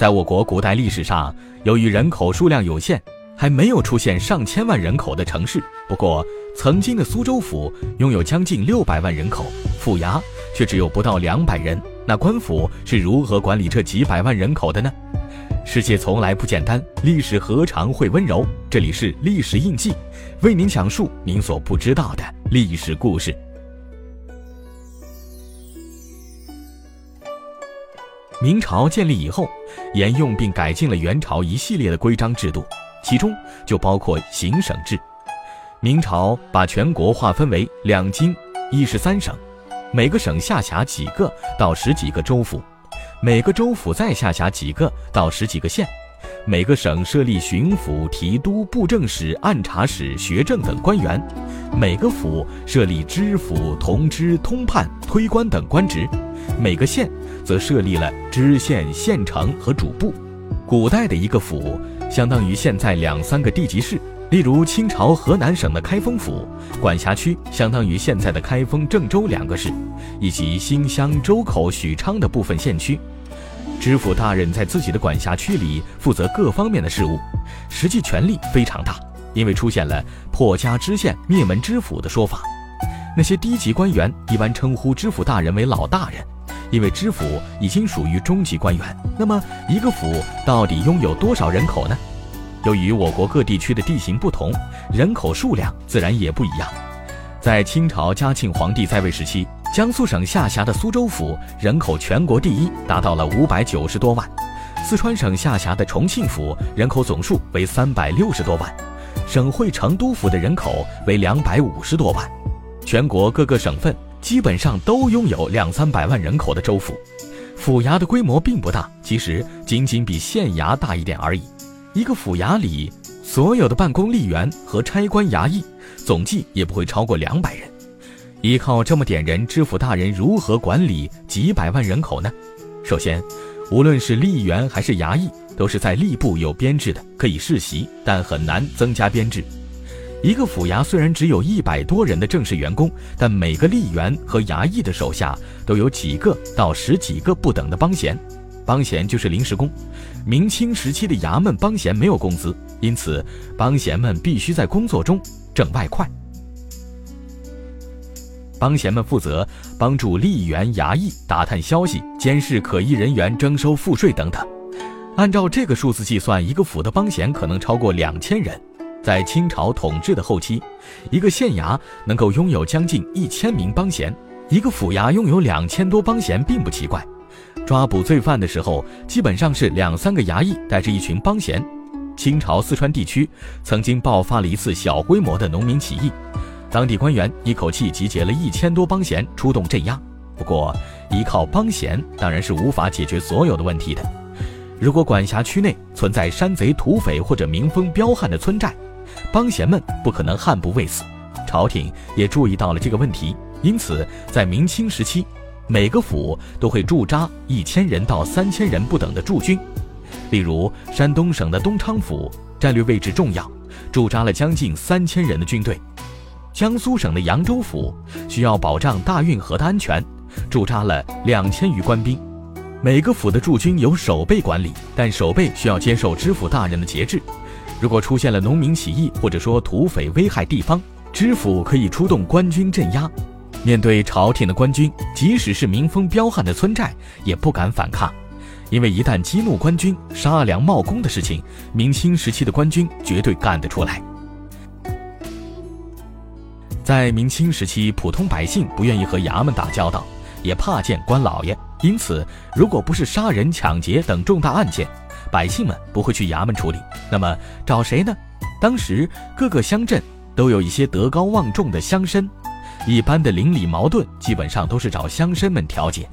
在我国古代历史上，由于人口数量有限，还没有出现上千万人口的城市。不过，曾经的苏州府拥有将近六百万人口，府衙却只有不到两百人。那官府是如何管理这几百万人口的呢？世界从来不简单，历史何尝会温柔？这里是历史印记，为您讲述您所不知道的历史故事。明朝建立以后，沿用并改进了元朝一系列的规章制度，其中就包括行省制。明朝把全国划分为两京一十三省，每个省下辖几个到十几个州府，每个州府再下辖几个到十几个县，每个省设立巡抚、提督、布政使、按察使、学政等官员，每个府设立知府、同知、通判、推官等官职。每个县则设立了知县、县城和主簿。古代的一个府相当于现在两三个地级市。例如清朝河南省的开封府，管辖区相当于现在的开封、郑州两个市，以及新乡、周口、许昌的部分县区。知府大人在自己的管辖区里负责各方面的事务，实际权力非常大。因为出现了破家知县、灭门知府的说法。那些低级官员一般称呼知府大人为老大人，因为知府已经属于中级官员。那么，一个府到底拥有多少人口呢？由于我国各地区的地形不同，人口数量自然也不一样。在清朝嘉庆皇帝在位时期，江苏省下辖的苏州府人口全国第一，达到了五百九十多万；四川省下辖的重庆府人口总数为三百六十多万；省会成都府的人口为两百五十多万。全国各个省份基本上都拥有两三百万人口的州府，府衙的规模并不大，其实仅仅比县衙大一点而已。一个府衙里所有的办公吏员和差官衙役总计也不会超过两百人。依靠这么点人，知府大人如何管理几百万人口呢？首先，无论是吏员还是衙役，都是在吏部有编制的，可以世袭，但很难增加编制。一个府衙虽然只有一百多人的正式员工，但每个吏员和衙役的手下都有几个到十几个不等的帮闲。帮闲就是临时工。明清时期的衙门帮闲没有工资，因此帮闲们必须在工作中挣外快。帮闲们负责帮助吏员、衙役打探消息、监视可疑人员、征收赋税等等。按照这个数字计算，一个府的帮闲可能超过两千人。在清朝统治的后期，一个县衙能够拥有将近一千名帮闲，一个府衙拥有两千多帮闲并不奇怪。抓捕罪犯的时候，基本上是两三个衙役带着一群帮闲。清朝四川地区曾经爆发了一次小规模的农民起义，当地官员一口气集结了一千多帮闲出动镇压。不过，依靠帮闲当然是无法解决所有的问题的。如果管辖区内存在山贼、土匪或者民风彪悍的村寨，帮闲们不可能悍不畏死，朝廷也注意到了这个问题，因此在明清时期，每个府都会驻扎一千人到三千人不等的驻军。例如，山东省的东昌府战略位置重要，驻扎了将近三千人的军队；江苏省的扬州府需要保障大运河的安全，驻扎了两千余官兵。每个府的驻军由守备管理，但守备需要接受知府大人的节制。如果出现了农民起义，或者说土匪危害地方，知府可以出动官军镇压。面对朝廷的官军，即使是民风彪悍的村寨也不敢反抗，因为一旦激怒官军，杀良冒功的事情，明清时期的官军绝对干得出来。在明清时期，普通百姓不愿意和衙门打交道，也怕见官老爷，因此，如果不是杀人、抢劫等重大案件，百姓们不会去衙门处理，那么找谁呢？当时各个乡镇都有一些德高望重的乡绅，一般的邻里矛盾基本上都是找乡绅们调解。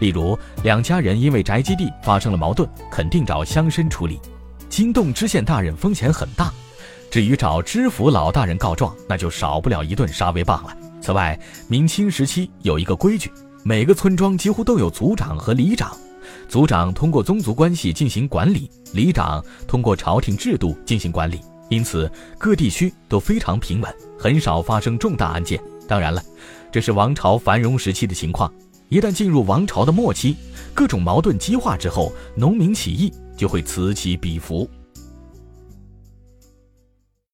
例如两家人因为宅基地发生了矛盾，肯定找乡绅处理。惊动知县大人风险很大，至于找知府老大人告状，那就少不了一顿杀威棒了。此外，明清时期有一个规矩，每个村庄几乎都有族长和里长。族长通过宗族关系进行管理，里长通过朝廷制度进行管理，因此各地区都非常平稳，很少发生重大案件。当然了，这是王朝繁荣时期的情况。一旦进入王朝的末期，各种矛盾激化之后，农民起义就会此起彼伏。